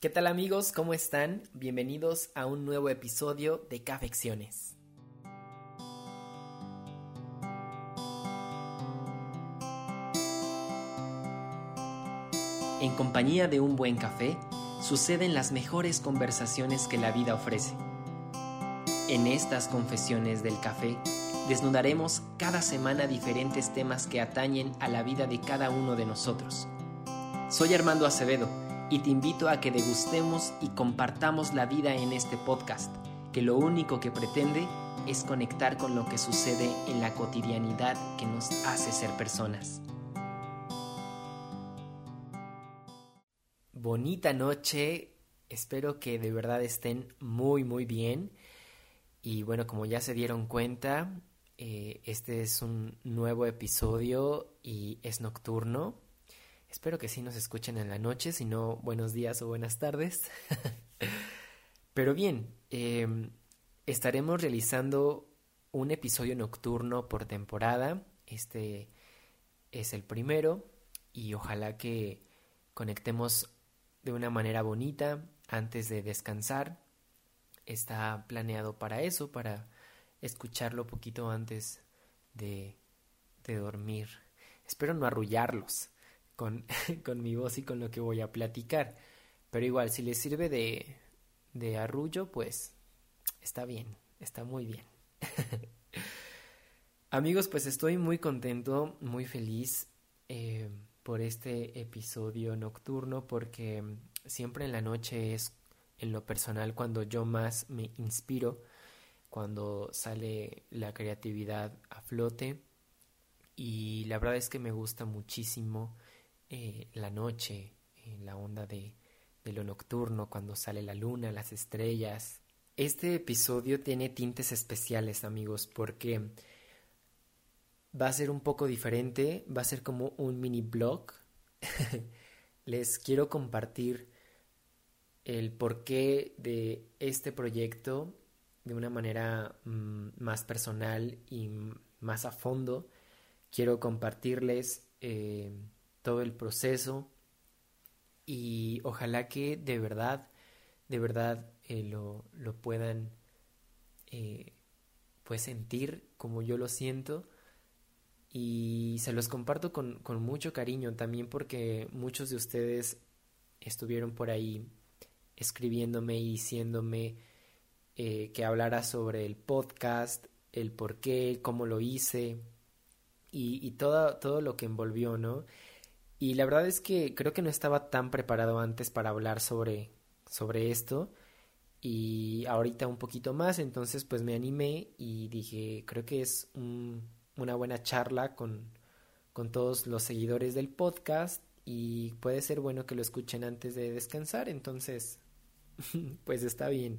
¿Qué tal amigos? ¿Cómo están? Bienvenidos a un nuevo episodio de Cafecciones. En compañía de un buen café, suceden las mejores conversaciones que la vida ofrece. En estas confesiones del café, desnudaremos cada semana diferentes temas que atañen a la vida de cada uno de nosotros. Soy Armando Acevedo y te invito a que degustemos y compartamos la vida en este podcast, que lo único que pretende es conectar con lo que sucede en la cotidianidad que nos hace ser personas. Bonita noche, espero que de verdad estén muy muy bien. Y bueno, como ya se dieron cuenta, eh, este es un nuevo episodio y es nocturno Espero que sí nos escuchen en la noche, si no, buenos días o buenas tardes. Pero bien, em, estaremos realizando un episodio nocturno por temporada. Este es el primero y ojalá que conectemos de una manera bonita antes de descansar. Está planeado para eso, para escucharlo poquito antes de, de dormir. Espero no arrullarlos. con, mi voz y con lo que voy a platicar. Pero igual, si les sirve de, de arrullo, pues está bien, está muy bien. Amigos, pues estoy muy contento, muy feliz eh, por este episodio nocturno porque siempre en la noche es en lo personal cuando yo más me inspiro, cuando sale la creatividad a flote y la verdad es que me gusta muchísimo eh, la noche, en la onda de, de lo nocturno, cuando sale la luna, las estrellas. Este episodio tiene tintes especiales, amigos, porque va a ser un poco diferente, va a ser como un mini blog. Les quiero compartir el porqué de este proyecto de una manera mm, más personal y más a fondo. Quiero compartirles eh, todo el proceso y ojalá que de verdad, de verdad eh, lo, lo, puedan eh, pues sentir como yo lo siento y se los comparto con, con mucho cariño también porque muchos de ustedes estuvieron por ahí escribiéndome y diciéndome eh, que hablara sobre el podcast, el por qué, cómo lo hice y, y todo, todo lo que envolvió, ¿no? Y la verdad es que creo que no estaba tan preparado antes para hablar sobre, sobre esto. Y ahorita un poquito más, entonces pues me animé y dije, creo que es una buena charla con, con todos los seguidores del podcast y puede ser bueno que lo escuchen antes de descansar, entonces pues está bien.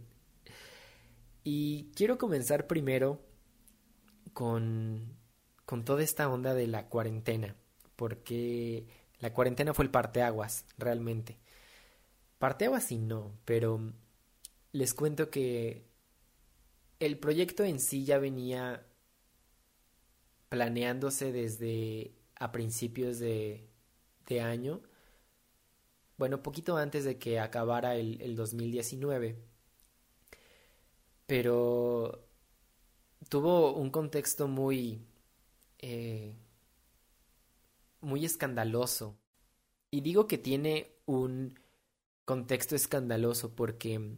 Y quiero comenzar primero con, con toda esta onda de la cuarentena, porque la cuarentena fue el parteaguas, realmente. Parteaguas sí no, pero les cuento que el proyecto en sí ya venía planeándose desde a principios de, año. Bueno, poquito antes de que acabara el, el 2019. Pero tuvo un contexto muy eh, muy escandaloso. Y digo que tiene un contexto escandaloso porque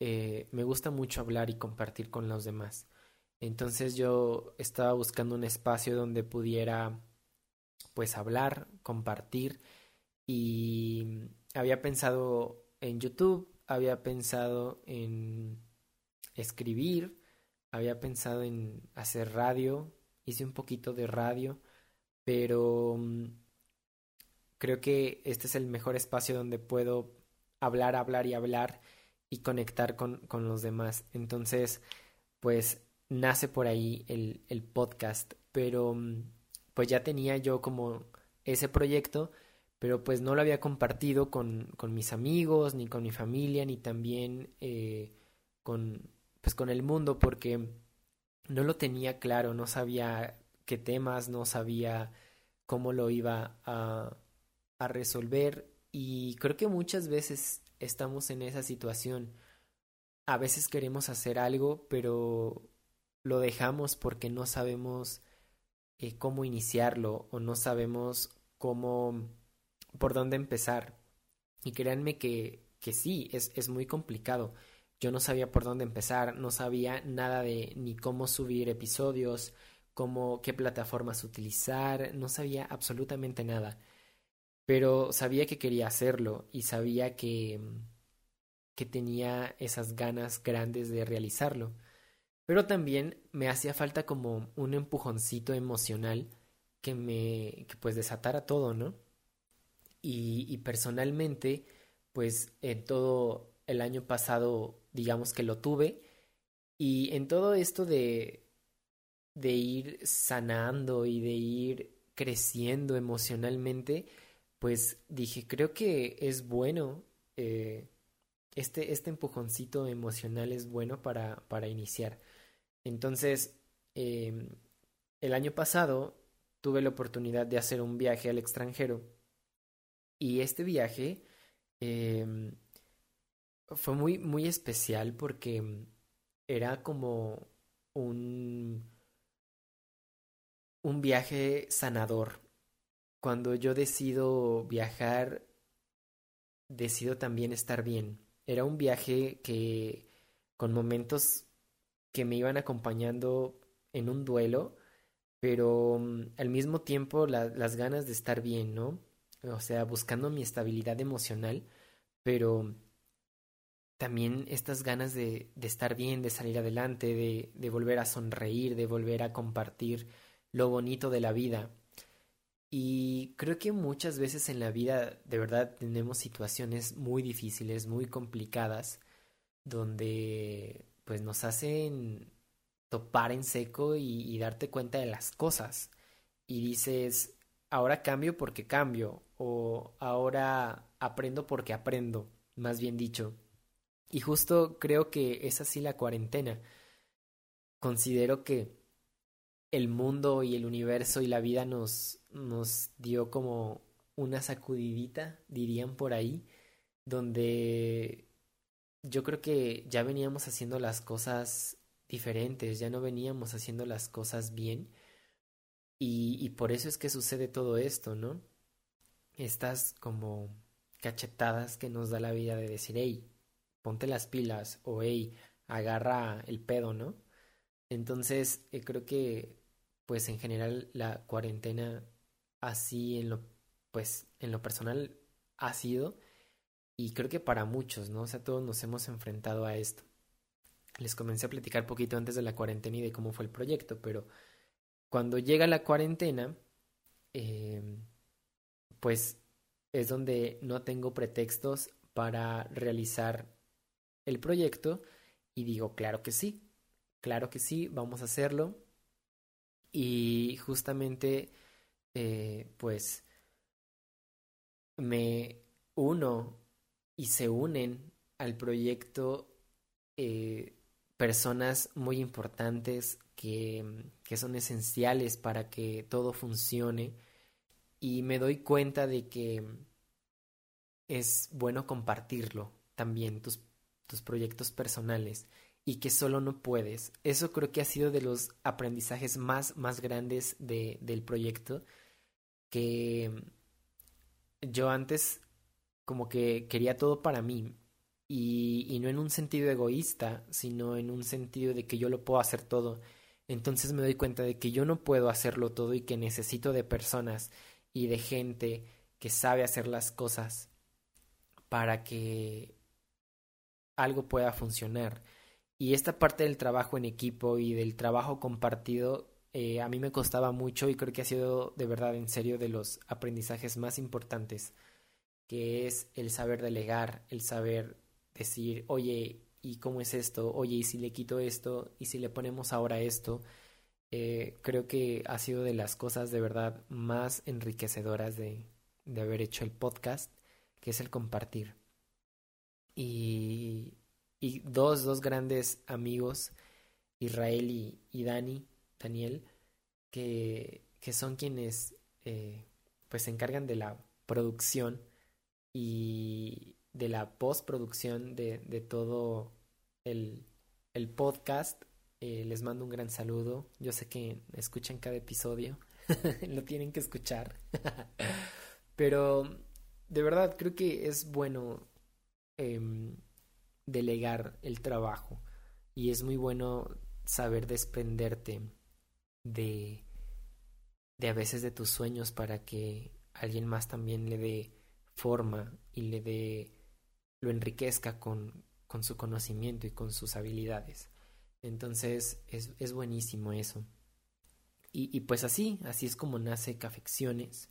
eh, me gusta mucho hablar y compartir con los demás. Entonces yo estaba buscando un espacio donde pudiera pues hablar, compartir y había pensado en YouTube, había pensado en escribir, había pensado en hacer radio, hice un poquito de radio pero mm, creo que este es el mejor espacio donde puedo hablar, hablar y hablar y conectar con, con los demás. Entonces, pues nace por ahí el, el podcast, pero mm, pues ya tenía yo como ese proyecto, pero pues no lo había compartido con, con mis amigos, ni con mi familia, ni también eh, con, pues con el mundo, porque no lo tenía claro, no sabía qué temas, no sabía cómo lo iba a, a resolver y creo que muchas veces estamos en esa situación. A veces queremos hacer algo, pero lo dejamos porque no sabemos eh, cómo iniciarlo o no sabemos cómo, por dónde empezar. Y créanme que, que sí, es, es muy complicado. Yo no sabía por dónde empezar, no sabía nada de ni cómo subir episodios, cómo, qué plataformas utilizar, no sabía absolutamente nada. Pero sabía que quería hacerlo y sabía que, que tenía esas ganas grandes de realizarlo. Pero también me hacía falta como un empujoncito emocional que me, que pues desatara todo, ¿no? Y, y personalmente, pues en todo el año pasado, digamos que lo tuve, y en todo esto de, de ir sanando y de ir creciendo emocionalmente, pues dije, creo que es bueno, eh, este, este empujoncito emocional es bueno para, para iniciar. Entonces, eh, el año pasado tuve la oportunidad de hacer un viaje al extranjero y este viaje eh, fue muy, muy especial porque era como un, un viaje sanador. Cuando yo decido viajar, decido también estar bien. Era un viaje que con momentos que me iban acompañando en un duelo, pero mm, al mismo tiempo las ganas de estar bien, ¿no? O sea, buscando mi estabilidad emocional, pero también estas ganas de, de estar bien, de salir adelante, de, de volver a sonreír, de volver a compartir lo bonito de la vida. Y creo que muchas veces en la vida de verdad tenemos situaciones muy difíciles, muy complicadas, donde pues nos hacen topar en seco y, darte cuenta de las cosas. Y dices, ahora cambio porque cambio, o ahora aprendo porque aprendo, más bien dicho. Y justo creo que es así la cuarentena. Considero que el mundo y el universo y la vida nos, nos dio como una sacudidita, dirían por ahí, donde yo creo que ya veníamos haciendo las cosas diferentes, ya no veníamos haciendo las cosas bien. Y, y por eso es que sucede todo esto, ¿no? Estas como cachetadas que nos da la vida de decir, hey, ponte las pilas o hey, agarra el pedo, ¿no? Entonces, eh, creo que, pues en general, la cuarentena así en lo, pues en lo personal ha sido y creo que para muchos, ¿no? O sea, todos nos hemos enfrentado a esto. Les comencé a platicar poquito antes de la cuarentena y de cómo fue el proyecto, pero cuando llega la cuarentena, eh, pues es donde no tengo pretextos para realizar el proyecto y digo, claro que sí, claro que sí, vamos a hacerlo. Y justamente, eh, pues, me uno y se unen al proyecto eh, personas muy importantes que, que son esenciales para que todo funcione y me doy cuenta de que es bueno compartirlo también, tus, tus proyectos personales y que solo no puedes. Eso creo que ha sido de los aprendizajes más, más grandes de, del proyecto que yo antes como que quería todo para mí. Y, y no en un sentido egoísta, sino en un sentido de que yo lo puedo hacer todo. Entonces me doy cuenta de que yo no puedo hacerlo todo y que necesito de personas y de gente que sabe hacer las cosas para que algo pueda funcionar. Y esta parte del trabajo en equipo y del trabajo compartido eh, a mí me costaba mucho y creo que ha sido de verdad en serio de los aprendizajes más importantes que es el saber delegar, el saber decir, oye, ¿y cómo es esto? Oye, ¿y si le quito esto? ¿Y si le ponemos ahora esto? Eh, creo que ha sido de las cosas de verdad más enriquecedoras de, de haber hecho el podcast, que es el compartir. Y, y dos, dos grandes amigos, Israel y, Dani, Daniel, que, que son quienes eh, pues se encargan de la producción y de la postproducción de, de todo el, el podcast. Eh, les mando un gran saludo. Yo sé que escuchan cada episodio. Lo tienen que escuchar. Pero de verdad creo que es bueno em, delegar el trabajo. Y es muy bueno saber desprenderte de, de a veces de tus sueños para que alguien más también le dé forma y le dé lo enriquezca con, con su conocimiento y con sus habilidades. Entonces es, es buenísimo eso. Y, y, pues así, así es como nace Cafecciones,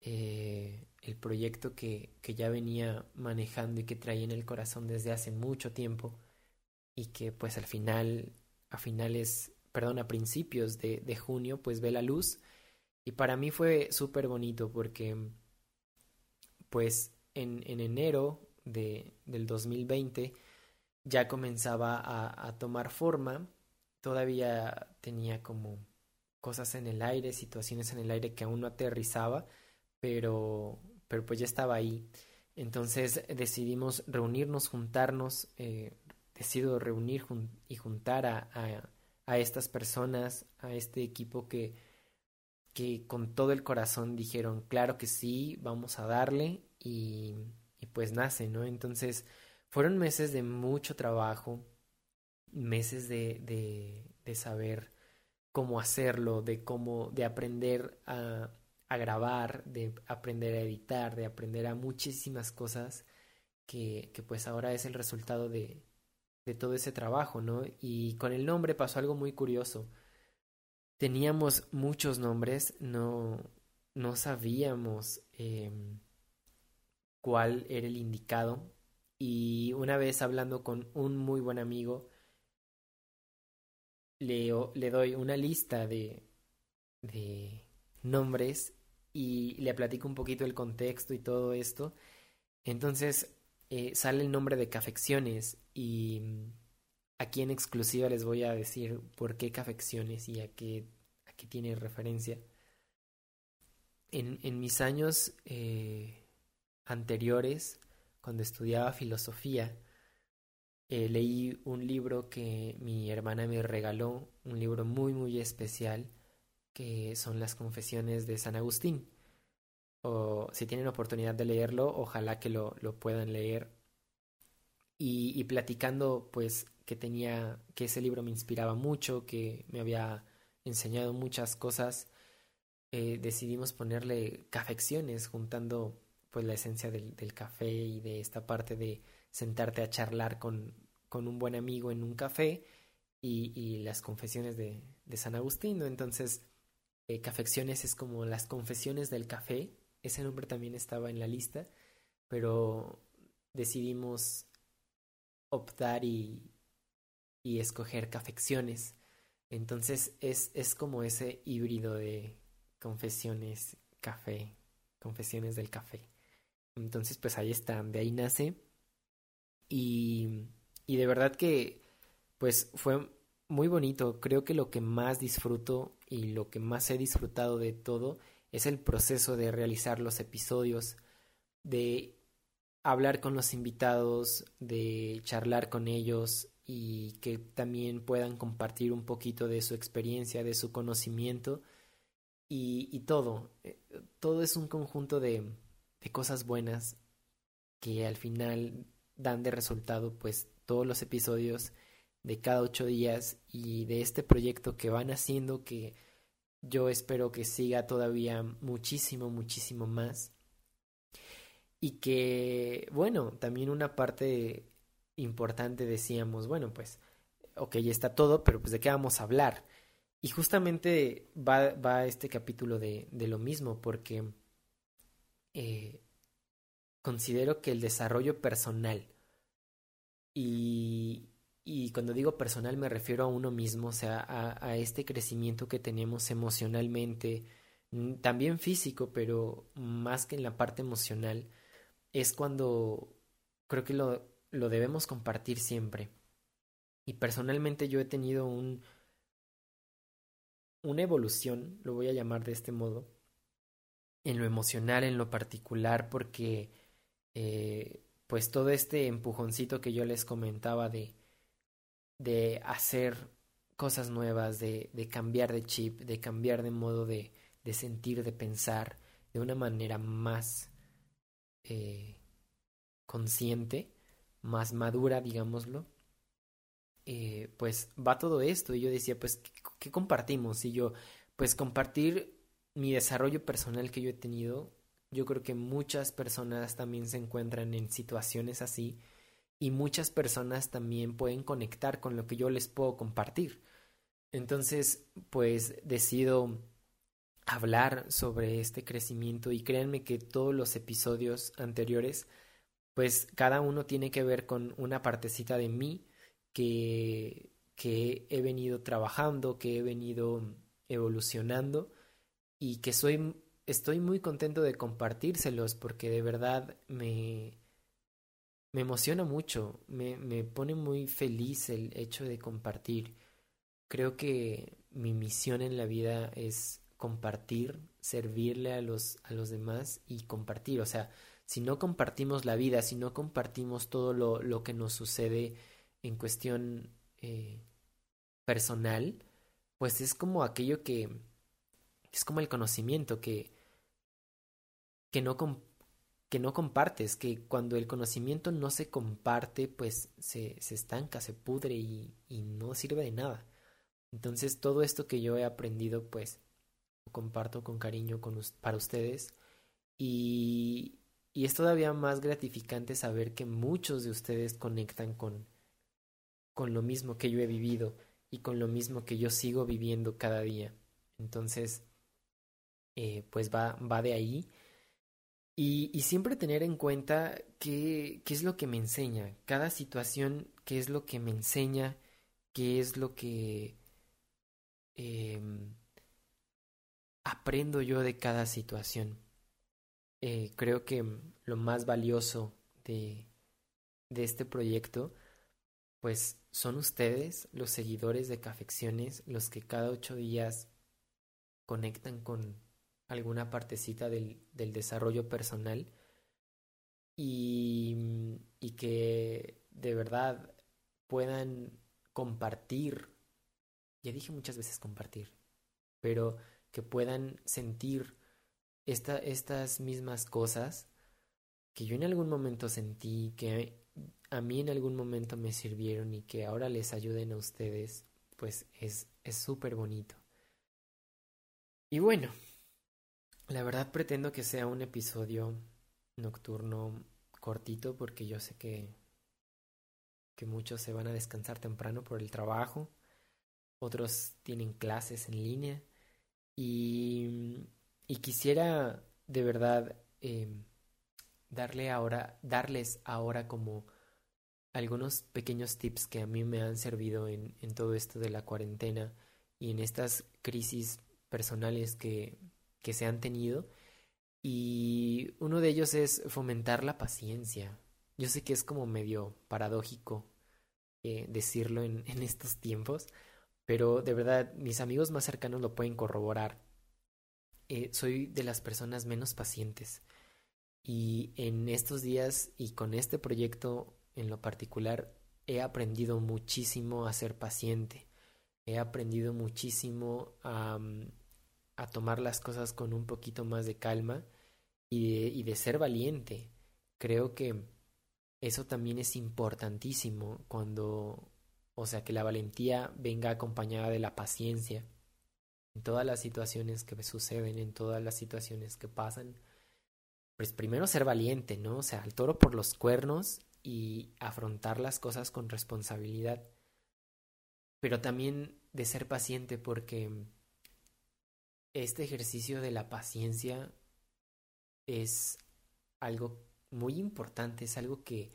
eh, el proyecto que, que ya venía manejando y que traía en el corazón desde hace mucho tiempo y que pues al final, a finales, perdón, a principios de, de junio, pues ve la luz. Y para mí fue súper bonito porque pues en, en enero de, del 2020 ya comenzaba a, a tomar forma, todavía tenía como cosas en el aire, situaciones en el aire que aún no aterrizaba, pero, pero pues ya estaba ahí. Entonces decidimos reunirnos, juntarnos, eh, decido reunir y juntar a, a, a, estas personas, a este equipo que, que con todo el corazón dijeron, claro que sí, vamos a darle y, y pues nace, ¿no? Entonces fueron meses de mucho trabajo, meses de, de, de saber cómo hacerlo, de cómo, de aprender a, a grabar, de aprender a editar, de aprender a muchísimas cosas que, que pues ahora es el resultado de, de todo ese trabajo, ¿no? Y con el nombre pasó algo muy curioso. Teníamos muchos nombres, no, no sabíamos eh, cuál era el indicado. Y una vez hablando con un muy buen amigo, le, le doy una lista de, de nombres y le platico un poquito el contexto y todo esto. Entonces eh, sale el nombre de Cafecciones y mm, aquí en exclusiva les voy a decir por qué Cafecciones y a qué, a qué tiene referencia. En, en mis años eh, anteriores, cuando estudiaba filosofía, eh, leí un libro que mi hermana me regaló, un libro muy muy especial, que son las confesiones de San Agustín. O si tienen oportunidad de leerlo, ojalá que lo, lo puedan leer. Y, platicando, pues, que tenía, que ese libro me inspiraba mucho, que me había enseñado muchas cosas, eh, decidimos ponerle cafecciones, juntando pues la esencia del, del, café y de esta parte de sentarte a charlar con, con un buen amigo en un café y, y las confesiones de, de, San Agustín, ¿no? Entonces, eh, Cafecciones es como las confesiones del café, ese nombre también estaba en la lista, pero decidimos optar y, y escoger Cafecciones. Entonces es, es como ese híbrido de confesiones, café, confesiones del café. Entonces, pues ahí está, de ahí nace. Y, y de verdad que, pues fue muy bonito. Creo que lo que más disfruto y lo que más he disfrutado de todo es el proceso de realizar los episodios, de hablar con los invitados, de charlar con ellos y que también puedan compartir un poquito de su experiencia, de su conocimiento y, y todo. Eh, todo es un conjunto de, de cosas buenas que al final dan de resultado pues todos los episodios de cada ocho días y de este proyecto que van haciendo que yo espero que siga todavía muchísimo, muchísimo más. Y que, bueno, también una parte importante decíamos, bueno, pues, ok, ya está todo, pero pues de qué vamos a hablar. Y justamente va, va este capítulo de, de lo mismo, porque eh, considero que el desarrollo personal y, y cuando digo personal me refiero a uno mismo, o sea, a, este crecimiento que tenemos emocionalmente, mm, también físico, pero más que en la parte emocional, es cuando creo que lo, lo debemos compartir siempre. Y personalmente yo he tenido un, una evolución, lo voy a llamar de este modo, en lo emocional, en lo particular, porque eh, pues todo este empujoncito que yo les comentaba de, de hacer cosas nuevas, de, de cambiar de chip, de cambiar de modo de, de sentir, de pensar de una manera más eh, consciente, más madura, digámoslo, eh, pues va todo esto. Y yo decía, pues, ¿qué, compartimos? Y yo, pues compartir mi desarrollo personal que yo he tenido. Yo creo que muchas personas también se encuentran en situaciones así y muchas personas también pueden conectar con lo que yo les puedo compartir. Entonces, pues decido hablar sobre este crecimiento y créanme que todos los episodios anteriores, pues cada uno tiene que ver con una partecita de mí que, que he venido trabajando, que he venido evolucionando y que soy estoy muy contento de compartírselos porque de verdad me me emociona mucho, me, me pone muy feliz el hecho de compartir. Creo que mi misión en la vida es compartir, servirle a los, a los demás y compartir. O sea, si no compartimos la vida, si no compartimos todo lo, lo que nos sucede en cuestión eh, personal, pues es como aquello que es como el conocimiento que que no que no compartes, que cuando el conocimiento no se comparte, pues se, se estanca, se pudre y, y no sirve de nada. Entonces todo esto que yo he aprendido, pues lo comparto con cariño con, para ustedes y, y es todavía más gratificante saber que muchos de ustedes conectan con, con lo mismo que yo he vivido y con lo mismo que yo sigo viviendo cada día. Entonces, eh, pues va, va de ahí. Y, siempre tener en cuenta qué, qué es lo que me enseña, cada situación, qué es lo que me enseña, qué es lo que eh, aprendo yo de cada situación. Eh, creo que lo más valioso de, de este proyecto pues son ustedes, los seguidores de Cafecciones, los que cada ocho días conectan con alguna partecita del, del desarrollo personal y, y que de verdad puedan compartir, ya dije muchas veces compartir, pero que puedan sentir esta, estas mismas cosas que yo en algún momento sentí, que a mí en algún momento me sirvieron y que ahora les ayuden a ustedes, pues es súper bonito. Y bueno, la verdad pretendo que sea un episodio nocturno cortito porque yo sé que, que muchos se van a descansar temprano por el trabajo, otros tienen clases en línea y, quisiera de verdad eh, darle ahora, darles ahora como algunos pequeños tips que a mí me han servido en, en todo esto de la cuarentena y en estas crisis personales que, que se han tenido. Y uno de ellos es fomentar la paciencia. Yo sé que es como medio paradójico eh, decirlo en, estos tiempos, pero de verdad mis amigos más cercanos lo pueden corroborar. Eh, soy de las personas menos pacientes. Y en estos días y con este proyecto en lo particular he aprendido muchísimo a ser paciente. He aprendido muchísimo a, a tomar las cosas con un poquito más de calma y de, y de ser valiente. Creo que eso también es importantísimo cuando, o sea, que la valentía venga acompañada de la paciencia en todas las situaciones que suceden, en todas las situaciones que pasan. Pues primero ser valiente, ¿no? O sea, al toro por los cuernos y afrontar las cosas con responsabilidad, pero también de ser paciente porque este ejercicio de la paciencia es algo muy importante, es algo que,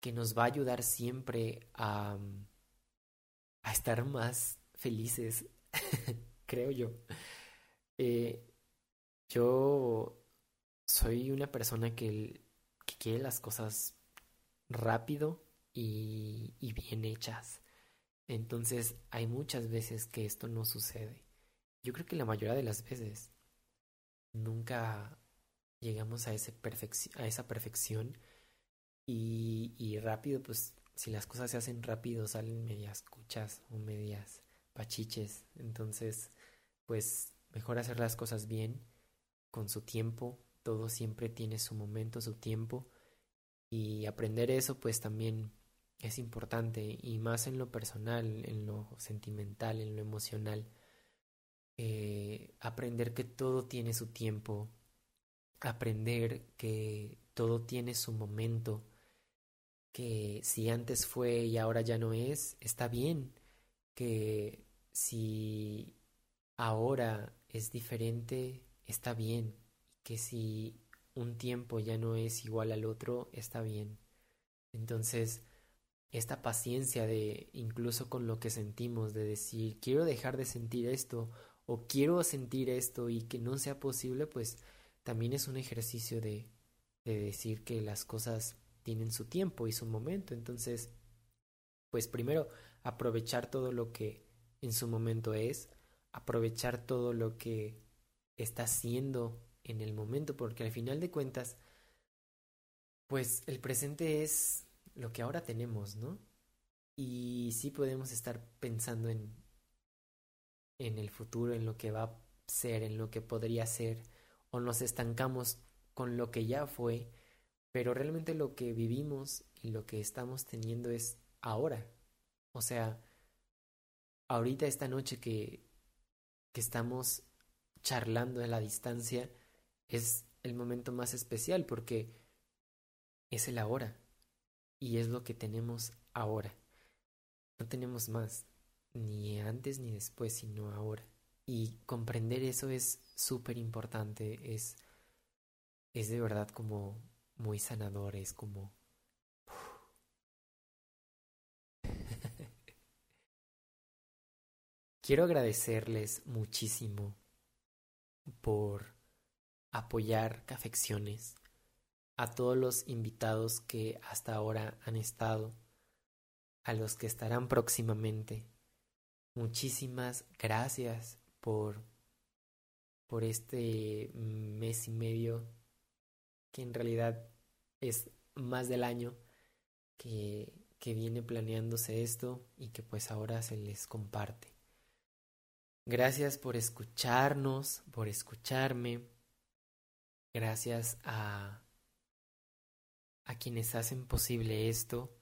que nos va a ayudar siempre a, a estar más felices, creo yo. Eh, yo soy una persona que, que quiere las cosas rápido y, y bien hechas. Entonces hay muchas veces que esto no sucede. Yo creo que la mayoría de las veces nunca llegamos a, ese a esa perfección Y, y rápido, pues si las cosas se hacen rápido, salen medias cuchas o medias pachiches. Entonces, pues mejor hacer las cosas bien, con su tiempo. Todo siempre tiene su momento, su tiempo. Y aprender eso, pues también es importante. Y más en lo personal, en lo sentimental, en lo emocional. Eh, aprender que todo tiene su tiempo. Aprender que todo tiene su momento que si antes fue y ahora ya no es, está bien, que si ahora es diferente, está bien, que si un tiempo ya no es igual al otro, está bien. Entonces, esta paciencia de incluso con lo que sentimos, de decir, quiero dejar de sentir esto o quiero sentir esto y que no sea posible, pues también es un ejercicio de, de decir que las cosas tienen su tiempo y su momento. Entonces, pues primero aprovechar todo lo que en su momento es, aprovechar todo lo que está haciendo en el momento, porque al final de cuentas, pues el presente es lo que ahora tenemos, ¿no? Y sí podemos estar pensando en, en el futuro, en lo que va a ser, en lo que podría ser, o nos estancamos con lo que ya fue pero realmente lo que vivimos y lo que estamos teniendo es ahora. O sea, ahorita esta noche que, que estamos charlando a la distancia es el momento más especial porque es el ahora y es lo que tenemos ahora. No tenemos más, ni antes ni después, sino ahora. Y comprender eso es súper importante, es, es de verdad como muy sanadores, como... Quiero agradecerles muchísimo por apoyar Cafecciones, a todos los invitados que hasta ahora han estado, a los que estarán próximamente. Muchísimas gracias por por este mes y medio que en realidad es más del año que, que viene planeándose esto y que pues ahora se les comparte. Gracias por escucharnos, por escucharme. Gracias a, a quienes hacen posible esto,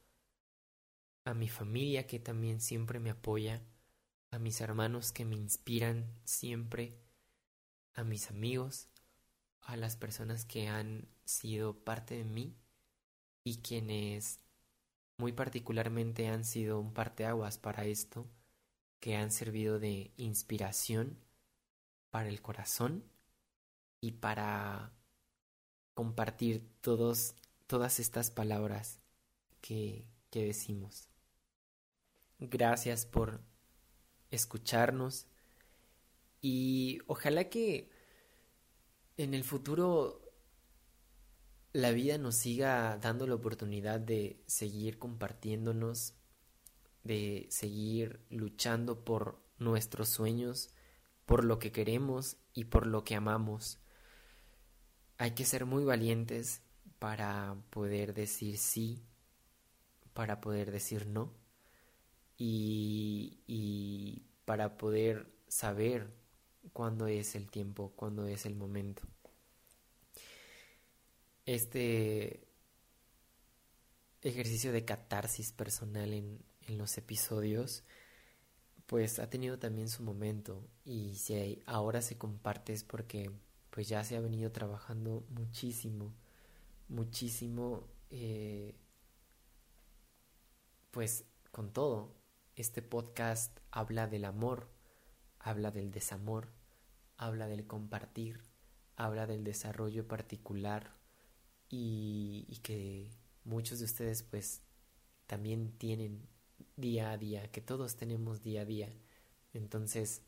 a mi familia que también siempre me apoya, a mis hermanos que me inspiran siempre, a mis amigos, a las personas que han sido parte de mí y quienes muy particularmente han sido un parteaguas para esto, que han servido de inspiración para el corazón y para compartir todos, todas estas palabras que, que decimos. Gracias por escucharnos y ojalá que en el futuro la vida nos siga dando la oportunidad de seguir compartiéndonos, de seguir luchando por nuestros sueños, por lo que queremos y por lo que amamos. Hay que ser muy valientes para poder decir sí, para poder decir no y, para poder saber cuándo es el tiempo, cuándo es el momento. Este ejercicio de catarsis personal en, en los episodios, pues ha tenido también su momento y si ahora se comparte es porque pues ya se ha venido trabajando muchísimo, muchísimo, eh, pues con todo. Este podcast habla del amor, habla del desamor, habla del compartir, habla del desarrollo particular y, que muchos de ustedes pues también tienen día a día, que todos tenemos día a día. Entonces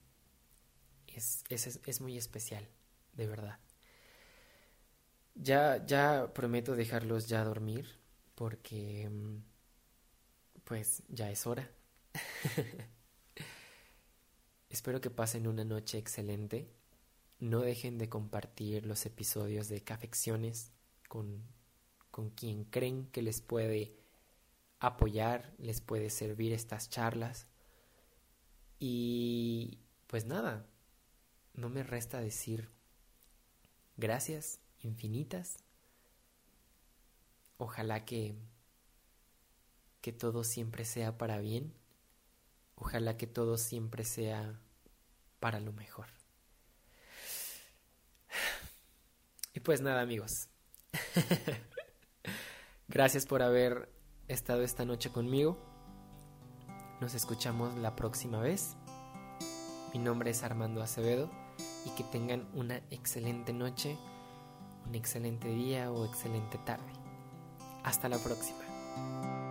es, es, es muy especial, de verdad. Ya, ya prometo dejarlos ya dormir porque pues ya es hora. Espero que pasen una noche excelente. No dejen de compartir los episodios de Cafecciones con, con quien creen que les puede apoyar, les puede servir estas charlas. Y pues nada, no me resta decir gracias infinitas. Ojalá que que todo siempre sea para bien. Ojalá que todo siempre sea para lo mejor. Y pues nada, amigos. Gracias por haber estado esta noche conmigo. Nos escuchamos la próxima vez. Mi nombre es Armando Acevedo y que tengan una excelente noche, un excelente día o excelente tarde. Hasta la próxima.